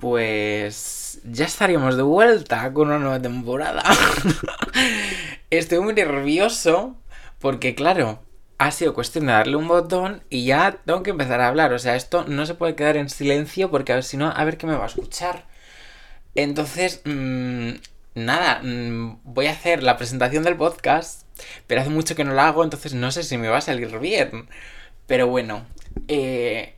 pues ya estaríamos de vuelta con una nueva temporada. Estoy muy nervioso porque, claro, ha sido cuestión de darle un botón y ya tengo que empezar a hablar. O sea, esto no se puede quedar en silencio porque a ver si no, a ver qué me va a escuchar. Entonces, mmm, nada, mmm, voy a hacer la presentación del podcast, pero hace mucho que no la hago, entonces no sé si me va a salir bien. Pero bueno, eh,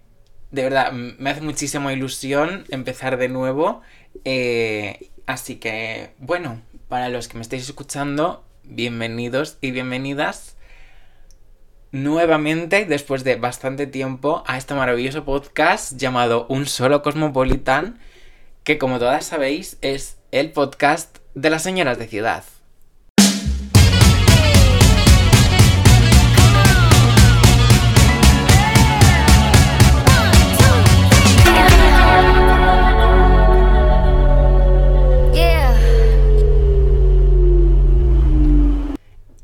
de verdad, me hace muchísima ilusión empezar de nuevo. Eh, así que, bueno, para los que me estáis escuchando, bienvenidos y bienvenidas nuevamente, después de bastante tiempo, a este maravilloso podcast llamado Un Solo Cosmopolitan, que como todas sabéis es el podcast de las señoras de ciudad.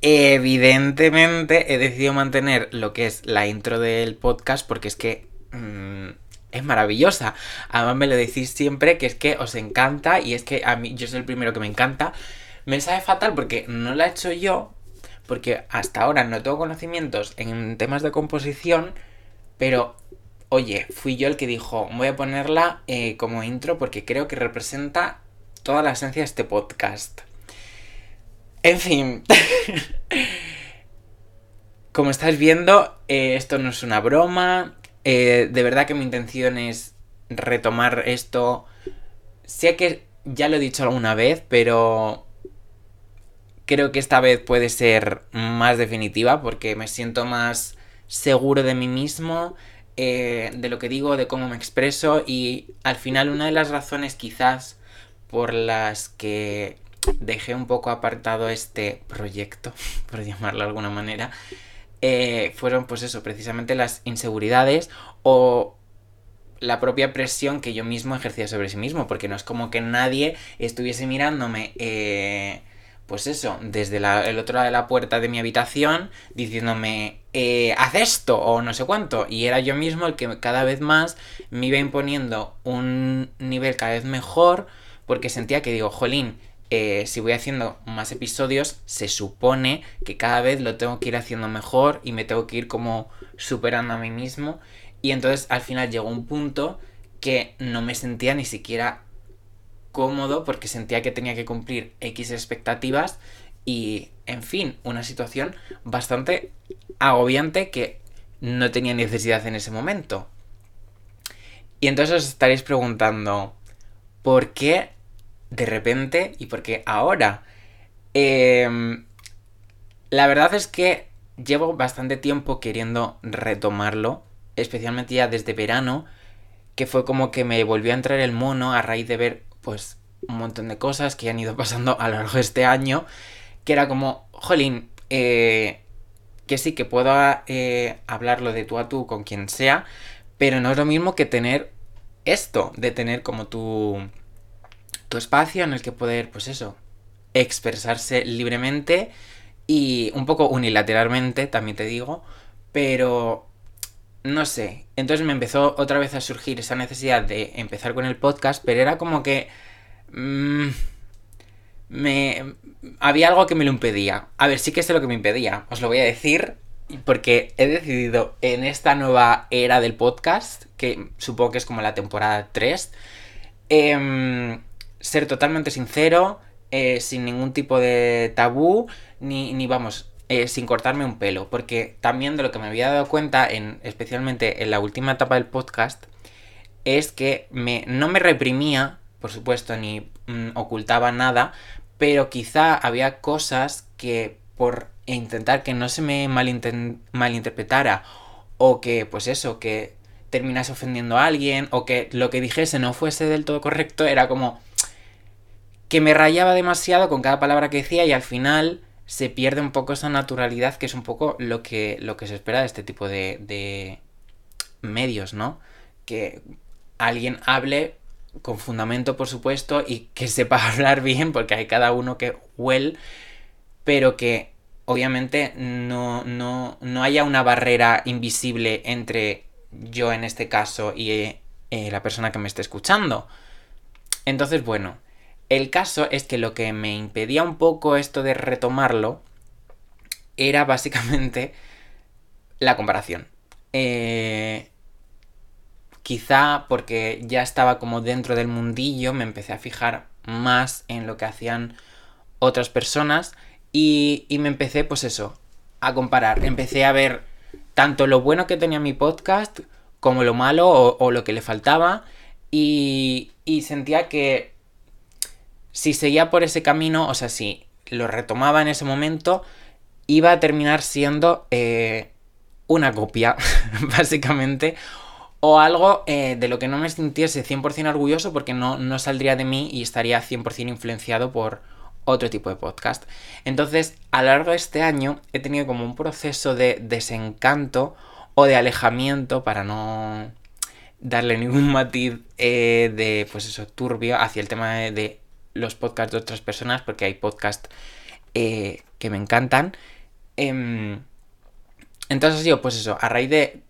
Evidentemente he decidido mantener lo que es la intro del podcast porque es que mmm, es maravillosa. Además me lo decís siempre que es que os encanta y es que a mí yo soy el primero que me encanta. Me sabe fatal porque no la he hecho yo, porque hasta ahora no tengo conocimientos en temas de composición, pero oye, fui yo el que dijo, voy a ponerla eh, como intro porque creo que representa toda la esencia de este podcast. En fin. Como estás viendo, eh, esto no es una broma. Eh, de verdad que mi intención es retomar esto. Sé que ya lo he dicho alguna vez, pero creo que esta vez puede ser más definitiva porque me siento más seguro de mí mismo, eh, de lo que digo, de cómo me expreso y al final una de las razones quizás por las que dejé un poco apartado este proyecto, por llamarlo de alguna manera, eh, fueron pues eso, precisamente las inseguridades o la propia presión que yo mismo ejercía sobre sí mismo, porque no es como que nadie estuviese mirándome, eh, pues eso, desde el otro lado de la puerta de mi habitación, diciéndome, eh, haz esto o no sé cuánto, y era yo mismo el que cada vez más me iba imponiendo un nivel cada vez mejor, porque sentía que digo, jolín, eh, si voy haciendo más episodios, se supone que cada vez lo tengo que ir haciendo mejor y me tengo que ir como superando a mí mismo. Y entonces al final llegó un punto que no me sentía ni siquiera cómodo porque sentía que tenía que cumplir X expectativas y, en fin, una situación bastante agobiante que no tenía necesidad en ese momento. Y entonces os estaréis preguntando, ¿por qué de repente y porque ahora. Eh, la verdad es que llevo bastante tiempo queriendo retomarlo, especialmente ya desde verano, que fue como que me volvió a entrar el mono a raíz de ver pues un montón de cosas que han ido pasando a lo largo de este año, que era como, jolín, eh, que sí, que puedo eh, hablarlo de tú a tú con quien sea, pero no es lo mismo que tener esto, de tener como tu tu espacio en el que poder, pues eso, expresarse libremente y un poco unilateralmente, también te digo, pero no sé. Entonces me empezó otra vez a surgir esa necesidad de empezar con el podcast, pero era como que... Mmm, me... Había algo que me lo impedía. A ver, sí que sé lo que me impedía. Os lo voy a decir porque he decidido en esta nueva era del podcast, que supongo que es como la temporada 3, eh, em, ser totalmente sincero, eh, sin ningún tipo de tabú, ni, ni vamos, eh, sin cortarme un pelo. Porque también de lo que me había dado cuenta, en, especialmente en la última etapa del podcast, es que me, no me reprimía, por supuesto, ni mm, ocultaba nada, pero quizá había cosas que por intentar que no se me malinterpretara o que, pues eso, que terminase ofendiendo a alguien o que lo que dijese no fuese del todo correcto, era como que me rayaba demasiado con cada palabra que decía y al final se pierde un poco esa naturalidad que es un poco lo que, lo que se espera de este tipo de, medios, ¿no? Que alguien hable con fundamento, por supuesto, y que sepa hablar bien, porque hay cada uno que huele, pero que obviamente no, no, no haya una barrera invisible entre yo en este caso y eh, la persona que me esté escuchando Entonces, bueno, el caso es que lo que me impedía un poco esto de retomarlo era básicamente la comparación. Eh, quizá porque ya estaba como dentro del mundillo, me empecé a fijar más en lo que hacían otras personas y, me empecé, pues eso, a comparar. Empecé a ver tanto lo bueno que tenía mi podcast como lo malo o, lo que le faltaba y sentía que si seguía por ese camino, o sea, si lo retomaba en ese momento, iba a terminar siendo eh, una copia, básicamente, o algo eh, de lo que no me sintiese 100% orgulloso porque no, no saldría de mí y estaría 100% influenciado por otro tipo de podcast. Entonces, a lo largo de este año he tenido como un proceso de desencanto o de alejamiento para no darle ningún matiz eh, de, pues eso, turbio hacia el tema de, los podcasts de otras personas, porque hay podcasts eh, que me encantan. Em, entonces yo, pues eso, a raíz de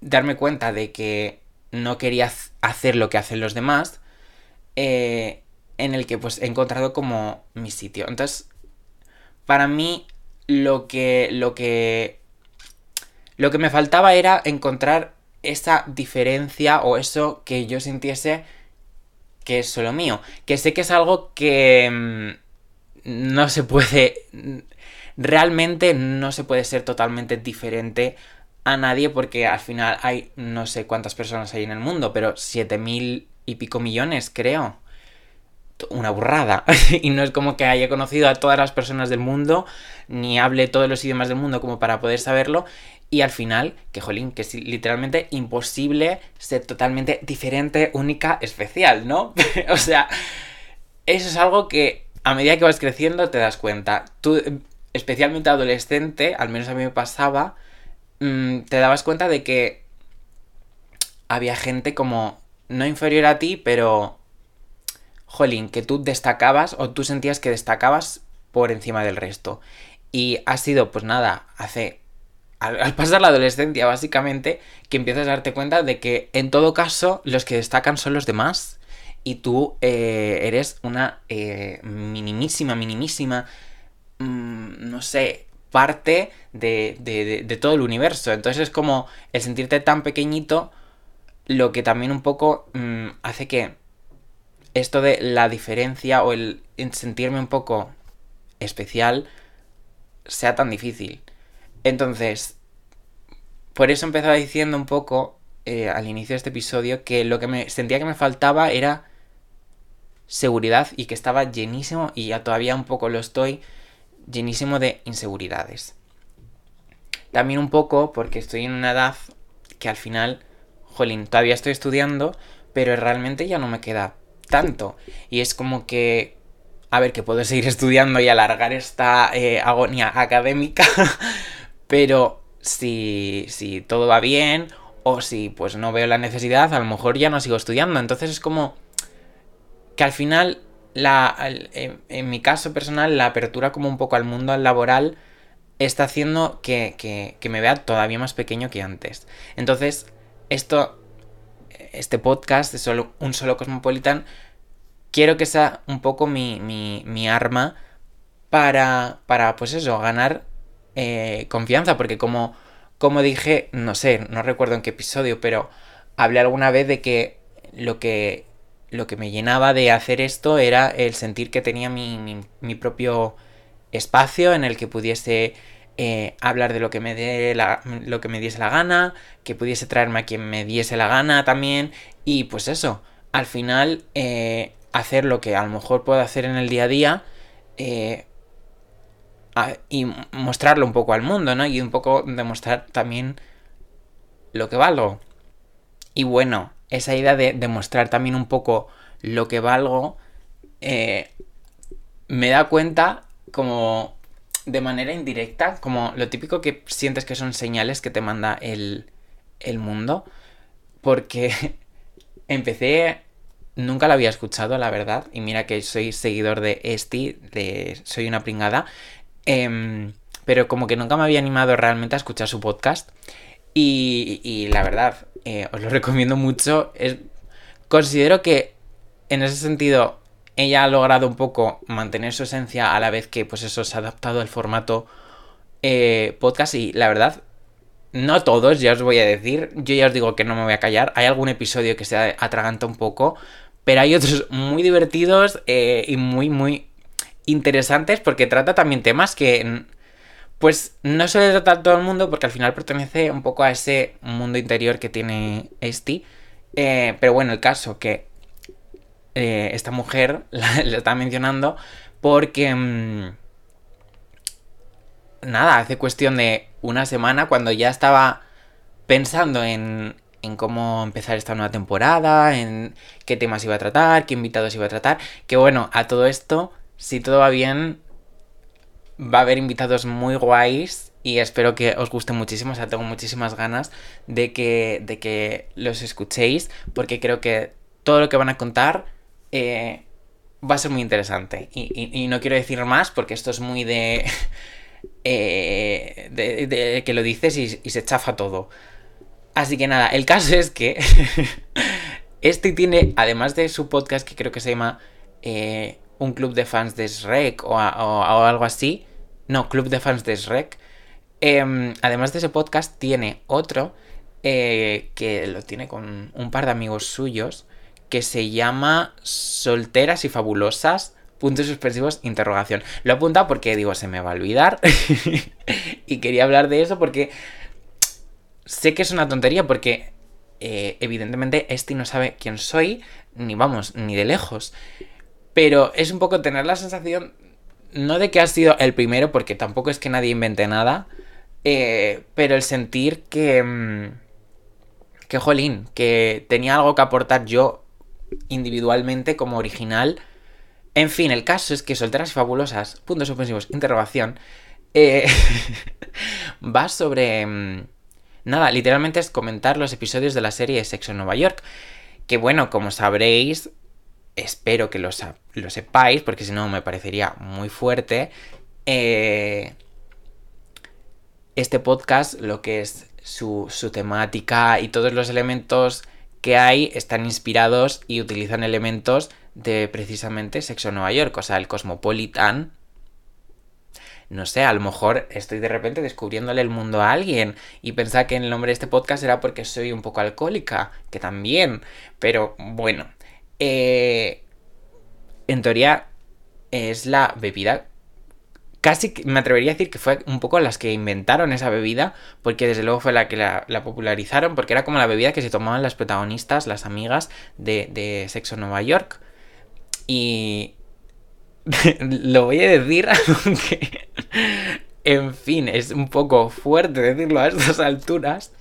darme cuenta de que no quería hacer lo que hacen los demás, eh, en el que pues he encontrado como mi sitio. Entonces, para mí lo que lo que lo que me faltaba era encontrar esa diferencia o eso que yo sintiese que es solo mío, que sé que es algo que mm, no se puede realmente no se puede ser totalmente diferente a nadie porque al final hay no sé cuántas personas hay en el mundo, pero siete mil y pico millones, creo. Una burrada. y no es como que haya conocido a todas las personas del mundo, ni hable todos los idiomas del mundo como para poder saberlo. Y al final, que jolín, que es literalmente imposible ser totalmente diferente, única, especial, ¿no? o sea, eso es algo que a medida que vas creciendo te das cuenta. Tú, especialmente adolescente, al menos a mí me pasaba, mm, te dabas cuenta de que había gente como no inferior a ti, pero jolín, que tú destacabas o tú sentías que destacabas por encima del resto. Y ha sido, pues nada, hace. Al, pasar la adolescencia, básicamente, que empiezas a darte cuenta de que en todo caso los que destacan son los demás. Y tú eh, eres una eh, minimísima, minimísima Mm, no sé, parte de, de, todo el universo. Entonces es como el sentirte tan pequeñito lo que también un poco mm, hace que esto de la diferencia o el sentirme un poco especial sea tan difícil. Entonces, por eso empezaba diciendo un poco eh, al inicio de este episodio que lo que me sentía que me faltaba era seguridad y que estaba llenísimo y ya todavía un poco lo estoy llenísimo de inseguridades. También un poco porque estoy en una edad que al final, jolín, todavía estoy estudiando, pero realmente ya no me queda tanto. Y es como que, a ver, que puedo seguir estudiando y alargar esta eh, agonía académica, pero si, si todo va bien o si pues no veo la necesidad, a lo mejor ya no sigo estudiando. Entonces es como que al final la, en, mi caso personal, la apertura como un poco al mundo laboral está haciendo que, me vea todavía más pequeño que antes. Entonces, esto, este podcast de solo, un solo Cosmopolitan, quiero que sea un poco mi, mi, arma para, para, pues eso, ganar eh, confianza, porque como, como dije, no sé, no recuerdo en qué episodio, pero hablé alguna vez de que lo que lo que me llenaba de hacer esto era el sentir que tenía mi, mi, propio espacio en el que pudiese eh, hablar de lo que, me dé lo que me diese la gana, que pudiese traerme a quien me diese la gana también, y pues eso, al final eh, hacer lo que a lo mejor puedo hacer en el día a día eh, y mostrarlo un poco al mundo, ¿no? Y un poco demostrar también lo que valgo. Y bueno, esa idea de demostrar también un poco lo que valgo, eh, me da cuenta como de manera indirecta, como lo típico que sientes que son señales que te manda el, el mundo, porque empecé, nunca lo había escuchado, la verdad, y mira que soy seguidor de Esti, Soy una pringada, em, pero como que nunca me había animado realmente a escuchar su podcast. Y, la verdad, eh, os lo recomiendo mucho. Es, considero que en ese sentido, ella ha logrado un poco mantener su esencia a la vez que, pues eso, se ha adaptado al formato eh, podcast y la verdad, no todos, ya os voy a decir, yo ya os digo que no me voy a callar, hay algún episodio que se atraganta un poco, pero hay otros muy divertidos eh, y muy, muy interesantes porque trata también temas que pues no suele tratar todo el mundo porque al final pertenece un poco a ese mundo interior que tiene este. pero bueno, el caso que eh, esta mujer la, está mencionando porque... Mm, nada, hace cuestión de una semana cuando ya estaba pensando en, en cómo empezar esta nueva temporada, en qué temas iba a tratar, qué invitados iba a tratar, que bueno, a todo esto, si todo va bien, va a haber invitados muy guays y espero que os guste muchísimo, o sea, tengo muchísimas ganas de que, de que los escuchéis, porque creo que todo lo que van a contar eh, va a ser muy interesante. Y, no quiero decir más porque esto es muy de, eh, de, que lo dices y, se chafa todo. Así que nada, el caso es que este tiene, además de su podcast que creo que se llama eh, Un Club de Fans de Shrek o, algo así, no, Club de Fans de Shrek, em, además de ese podcast tiene otro que lo tiene con un par de amigos suyos que se llama Solteras y Fabulosas. Puntos suspensivos, interrogación. Lo he apuntado porque digo, se me va a olvidar. y quería hablar de eso porque sé que es una tontería porque eh, evidentemente este no sabe quién soy, ni vamos, ni de lejos. Pero es un poco tener la sensación, no de que has sido el primero, porque tampoco es que nadie invente nada, eh, pero el sentir que... Mm, que jolín, que tenía algo que aportar yo individualmente como original. En fin, el caso es que Solteras y Fabulosas, puntos suspensivos, interrogación, eh, va sobre... Mm, nada, literalmente es comentar los episodios de la serie Sexo en Nueva York. Que bueno, como sabréis, espero que lo, lo sepáis, porque si no me parecería muy fuerte. Eh, este podcast, lo que es su, su temática y todos los elementos que hay están inspirados y utilizan elementos de precisamente Sexo Nueva York, o sea, el Cosmopolitan. No sé, a lo mejor estoy de repente descubriéndole el mundo a alguien y pensar que el nombre de este podcast era porque soy un poco alcohólica, que también, pero bueno, eh, en teoría es la bebida casi me atrevería a decir que fue un poco las que inventaron esa bebida, porque desde luego fue la que la, popularizaron, porque era como la bebida que se tomaban las protagonistas, las amigas de, de Sexo Nueva York. Y lo voy a decir, aunque, en fin, es un poco fuerte decirlo a estas alturas,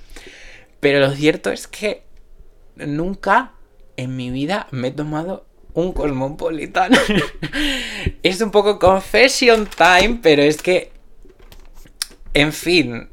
pero lo cierto es que nunca en mi vida me he tomado un Cosmopolitan. es un poco confession time, pero es que. En fin.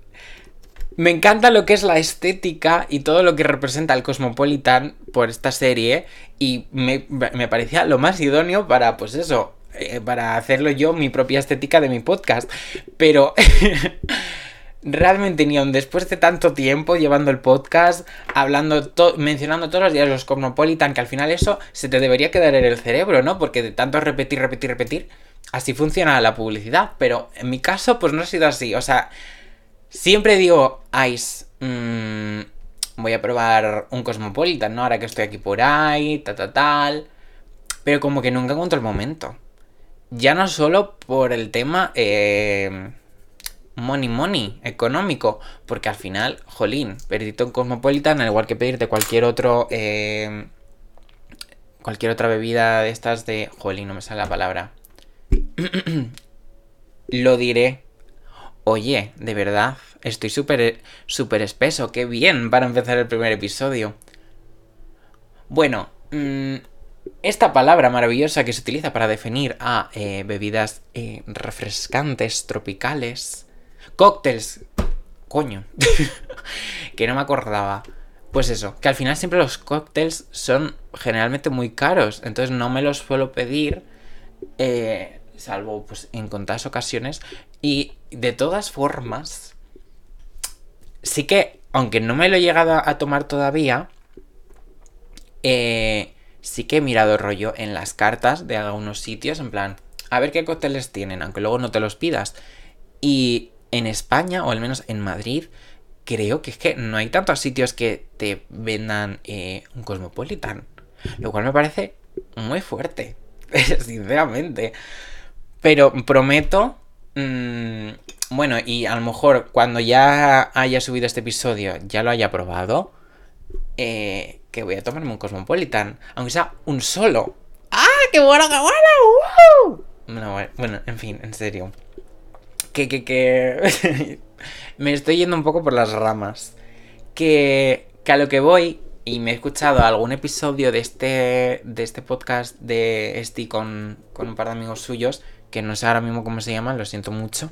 Me encanta lo que es la estética y todo lo que representa el Cosmopolitan por esta serie. Y me, parecía lo más idóneo para, pues eso, eh, para hacerlo yo mi propia estética de mi podcast. Pero. realmente aun después de tanto tiempo llevando el podcast, hablando, mencionando todos los días los Cosmopolitan, que al final eso se te debería quedar en el cerebro, ¿no? Porque de tanto repetir, repetir, repetir, así funciona la publicidad. Pero en mi caso, pues no ha sido así. O sea, siempre digo, Ice, mmm, voy a probar un Cosmopolitan, ¿no? Ahora que estoy aquí por ahí, tal, tal, tal. Pero como que nunca encuentro el momento. Ya no solo por el tema... Eh, money money, económico, porque al final, jolín, pedirte un Cosmopolitan, al igual que pedirte cualquier otro, eh, cualquier otra bebida de estas de, jolín, no me sale la palabra, lo diré. Oye, de verdad, estoy súper, súper espeso, qué bien para empezar el primer episodio. Bueno, mm, esta palabra maravillosa que se utiliza para definir a eh, bebidas eh, refrescantes, tropicales, Cócteles. Coño. que no me acordaba. Pues eso, que al final siempre los cócteles son generalmente muy caros. Entonces no me los suelo pedir. Eh, salvo pues en contadas ocasiones. Y de todas formas. Sí que, aunque no me lo he llegado a tomar todavía. Eh, sí que he mirado rollo en las cartas de algunos sitios, en plan, a ver qué cócteles tienen, aunque luego no te los pidas. Y en España, o al menos en Madrid, creo que es que no hay tantos sitios que te vendan eh, un Cosmopolitan. Lo cual me parece muy fuerte, sinceramente. Pero prometo... Mmm, bueno, y a lo mejor cuando ya haya subido este episodio, ya lo haya probado, eh, que voy a tomarme un Cosmopolitan. Aunque sea un solo. ¡Ah, qué bueno, qué bueno! bueno, en fin, en serio. Que, que, que... me estoy yendo un poco por las ramas. Que, que a lo que voy, y me he escuchado algún episodio de este, de este podcast de Esti con, con un par de amigos suyos, que no sé ahora mismo cómo se llaman, lo siento mucho.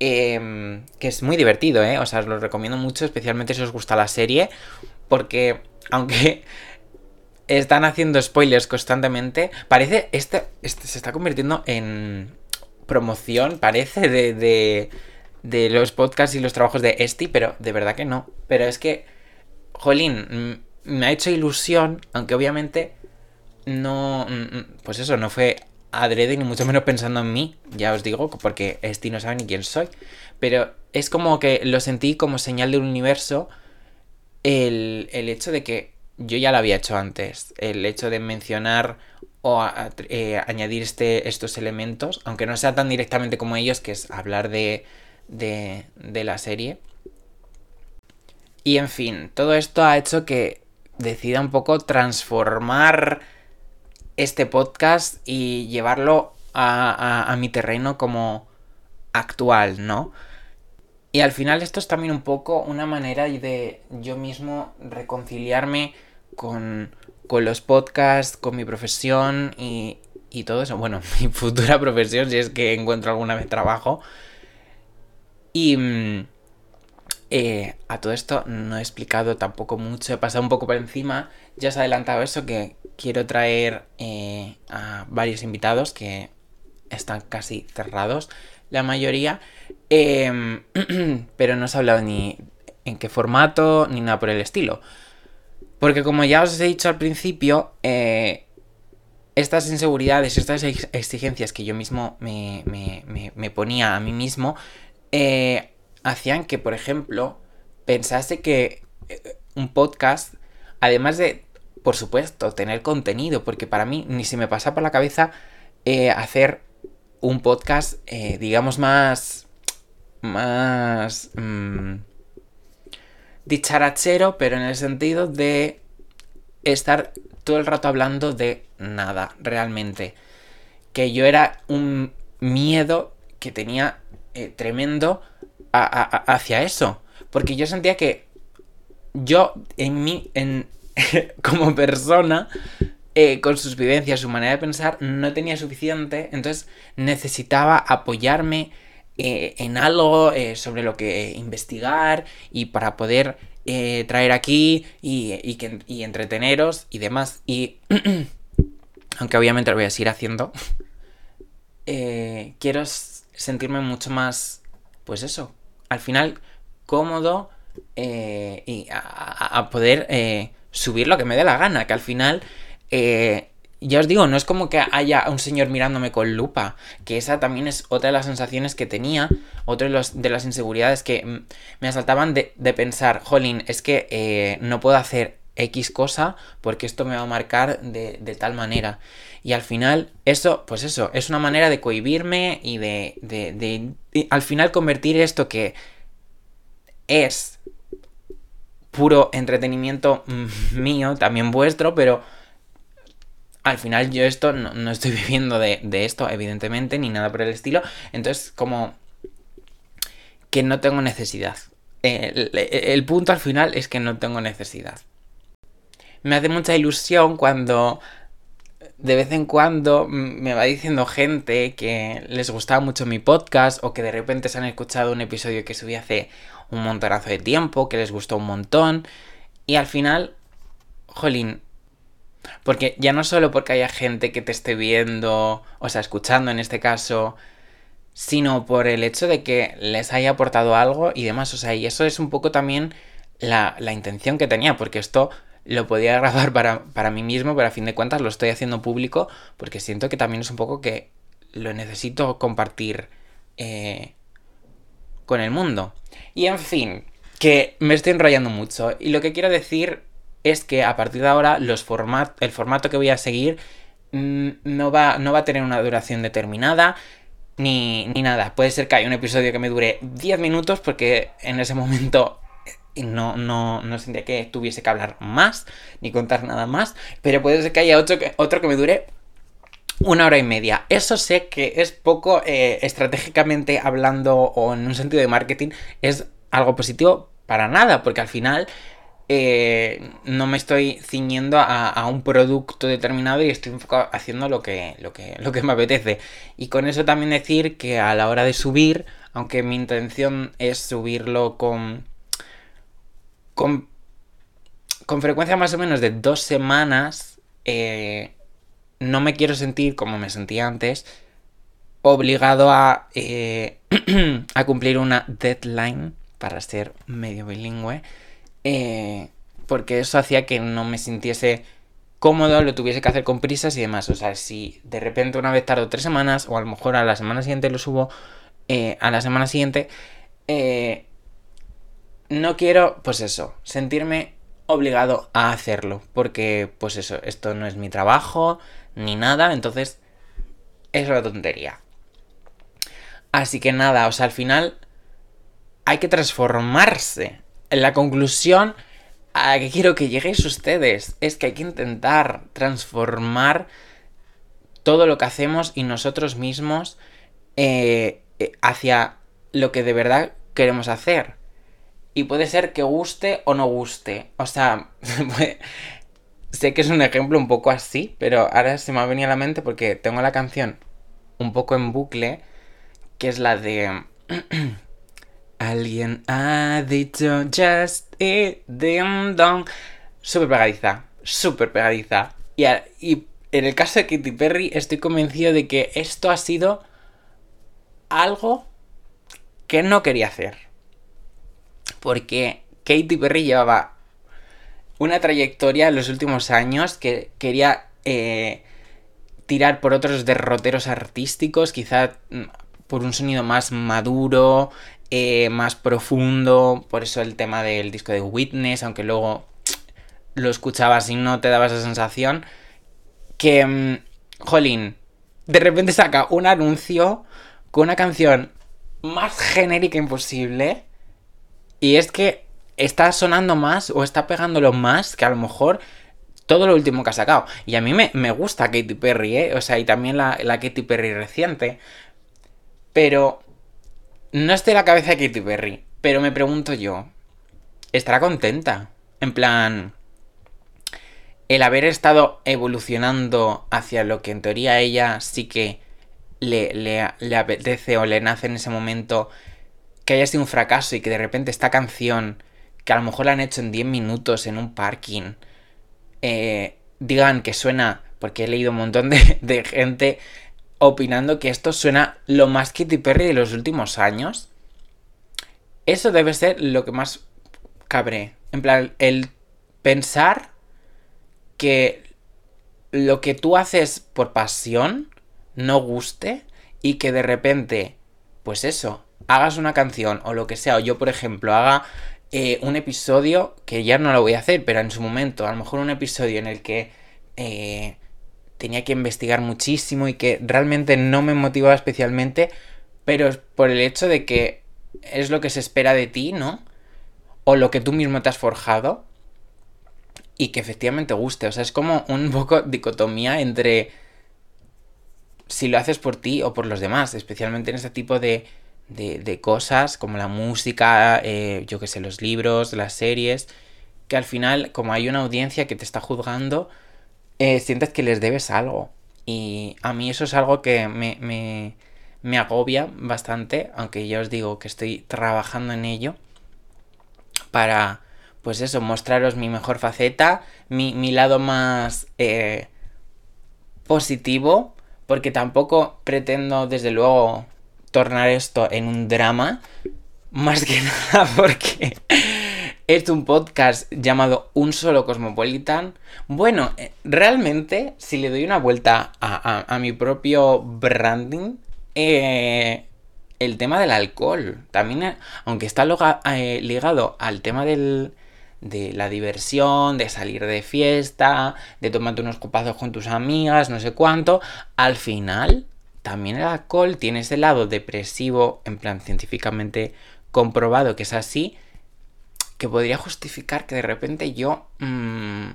Em, que es muy divertido, ¿eh? O sea, os lo recomiendo mucho, especialmente si os gusta la serie, porque aunque están haciendo spoilers constantemente, parece, este, este se está convirtiendo en promoción, parece, de, de, de los podcasts y los trabajos de Esti, pero de verdad que no. Pero es que, jolín, me ha hecho ilusión, aunque obviamente no, pues eso, no fue adrede ni mucho menos pensando en mí, ya os digo, porque Esti no sabe ni quién soy. Pero es como que lo sentí como señal del universo el, hecho de que yo ya lo había hecho antes. El hecho de mencionar o eh, añadir este, estos elementos, aunque no sea tan directamente como ellos, que es hablar de, de, de la serie. Y en fin, todo esto ha hecho que decida un poco transformar este podcast y llevarlo a, mi terreno como actual, ¿no? Y al final esto es también un poco una manera de yo mismo reconciliarme con, con los podcasts, con mi profesión y, y todo eso. Bueno, mi futura profesión, si es que encuentro alguna vez trabajo. Y mm, eh, a todo esto no he explicado tampoco mucho, he pasado un poco por encima. Ya os he adelantado eso que quiero traer eh, a varios invitados que están casi cerrados, la mayoría, em, pero no os he hablado ni en qué formato ni nada por el estilo. Porque como ya os he dicho al principio, eh, estas inseguridades, estas exigencias que yo mismo me, ponía a mí mismo, eh, hacían que, por ejemplo, pensase que un podcast, además de por supuesto, tener contenido, porque para mí ni se me pasa por la cabeza eh, hacer un podcast, eh, digamos, más... más... Mmm, dicharachero, pero en el sentido de estar todo el rato hablando de nada, realmente. Que yo era un miedo que tenía eh, tremendo hacia eso. Porque yo sentía que yo en mí, en, como persona, eh, con sus vivencias, su manera de pensar, no tenía suficiente, entonces necesitaba apoyarme eh, en algo eh, sobre lo que investigar y para poder traer aquí y, que, y entreteneros y demás. Y aunque obviamente lo voy a seguir haciendo, quiero sentirme mucho más, pues eso, al final cómodo y a poder subir lo que me dé la gana, que al final, eh, ya os digo, no es como que haya un señor mirándome con lupa, que esa también es otra de las sensaciones que tenía, otra de, de las inseguridades que mm, me asaltaban de, pensar, jolín, es que eh, no puedo hacer X cosa porque esto me va a marcar de, de, tal manera. Y al final, eso, pues eso, es una manera de cohibirme y de, de, de al final convertir esto que es puro entretenimiento mío, también vuestro, pero al final yo esto no, estoy viviendo de, esto, evidentemente, ni nada por el estilo. Entonces, como que no tengo necesidad. El, el, punto al final es que no tengo necesidad. Me hace mucha ilusión cuando de vez en cuando me va diciendo gente que les gustaba mucho mi podcast o que de repente se han escuchado un episodio que subí hace un montonazo de tiempo, que les gustó un montón. Y al final, jolín, porque ya no solo porque haya gente que te esté viendo, o sea, escuchando en este caso, sino por el hecho de que les haya aportado algo y demás. O sea, y eso es un poco también la, la intención que tenía, porque esto lo podía grabar para, para mí mismo, pero a fin de cuentas lo estoy haciendo público porque siento que también es un poco que lo necesito compartir eh, con el mundo. Y en fin, que me estoy enrollando mucho. Y lo que quiero decir es que a partir de ahora los format el formato que voy a seguir mm, no, va, no va a tener una duración determinada. Ni, ni nada. Puede ser que haya un episodio que me dure 10 minutos porque en ese momento no, no, no sentía que tuviese que hablar más ni contar nada más. Pero puede ser que haya otro que, otro que me dure una hora y media. Eso sé que es poco eh, estratégicamente hablando o en un sentido de marketing, es algo positivo para nada, porque al final eh, no me estoy ciñendo a, un producto determinado y estoy haciendo lo que, lo, que, lo que me apetece. Y con eso también decir que a la hora de subir, aunque mi intención es subirlo con, con, con frecuencia más o menos de dos semanas, eh, no me quiero sentir como me sentía antes, obligado a, eh, a cumplir una deadline para ser medio bilingüe, eh, porque eso hacía que no me sintiese cómodo, lo tuviese que hacer con prisas y demás. O sea, si de repente una vez tardo tres semanas, o a lo mejor a la semana siguiente lo subo, eh, a la semana siguiente, no quiero, pues eso, sentirme obligado a hacerlo, porque pues eso, esto no es mi trabajo, ni nada, entonces es una tontería. Así que nada, o sea, al final hay que transformarse. La conclusión a que quiero que lleguéis ustedes es que hay que intentar transformar todo lo que hacemos y nosotros mismos eh, eh, hacia lo que de verdad queremos hacer. Y puede ser que guste o no guste. O sea, Sé que es un ejemplo un poco así, pero ahora se me ha venido a la mente porque tengo la canción un poco en bucle, que es la de... Alguien ha dicho just it, dim dong. Súper pegadiza, súper pegadiza. Y, en el caso de Katy Perry estoy convencido de que esto ha sido algo que no quería hacer. Porque Katy Perry llevaba una trayectoria en los últimos años que quería eh, tirar por otros derroteros artísticos, quizá mm, por un sonido más maduro, eh, más profundo, por eso el tema del disco de Witness, aunque luego lo escuchabas y no te daba esa sensación, que, mm, jolín, de repente saca un anuncio con una canción más genérica imposible, y es que está sonando más o está pegándolo más que a lo mejor todo lo último que ha sacado. Y a mí me, gusta Katy Perry, ¿eh? O sea, y también la Katy Perry reciente. Pero no en la cabeza de Katy Perry. Pero me pregunto yo, ¿estará contenta? En plan, el haber estado evolucionando hacia lo que en teoría ella sí que le, le, le apetece o le nace en ese momento, que haya sido un fracaso y que de repente esta canción que a lo mejor la han hecho en 10 minutos en un parking, eh, digan que suena, porque he leído un montón de, gente opinando que esto suena lo más Kitty Perry de los últimos años. Eso debe ser lo que más cabre. En plan, el pensar que lo que tú haces por pasión no guste y que de repente, pues eso, hagas una canción o lo que sea, o yo por ejemplo haga eh, un episodio que ya no lo voy a hacer, pero en su momento, a lo mejor un episodio en el que eh, tenía que investigar muchísimo y que realmente no me motivaba especialmente, pero por el hecho de que es lo que se espera de ti, ¿no? O lo que tú mismo te has forjado y que efectivamente guste. O sea, es como un poco dicotomía entre si lo haces por ti o por los demás, especialmente en este tipo de de, cosas como la música, eh, yo que sé, los libros, las series, que al final, como hay una audiencia que te está juzgando, eh, sientes que les debes algo. Y a mí eso es algo que me, me, agobia bastante, aunque ya os digo que estoy trabajando en ello, para, pues eso, mostraros mi mejor faceta, mi, mi lado más eh, positivo, porque tampoco pretendo, desde luego, tornar esto en un drama. Más que nada porque es un podcast llamado Un Solo Cosmopolitan. Bueno, eh, realmente, si le doy una vuelta a, mi propio branding, eh, el tema del alcohol, también, eh, aunque está ligado al tema de la diversión, de salir de fiesta, de tomarte unos copazos con tus amigas, no sé cuánto, al final también el alcohol tiene ese lado depresivo, en plan científicamente comprobado que es así, que podría justificar que de repente yo mmm,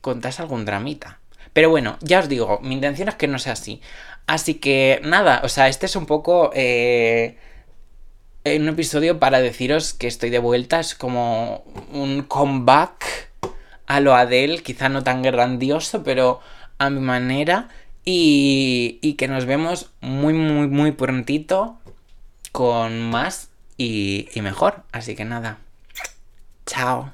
contase algún dramita. Pero bueno, ya os digo, mi intención es que no sea así. Así que nada, o sea, este es un poco eh, un episodio para deciros que estoy de vuelta. Es como un comeback a lo Adele, quizá no tan grandioso, pero a mi manera. Y, y que nos vemos muy, muy, muy prontito con más y, y mejor. Así que nada. Chao.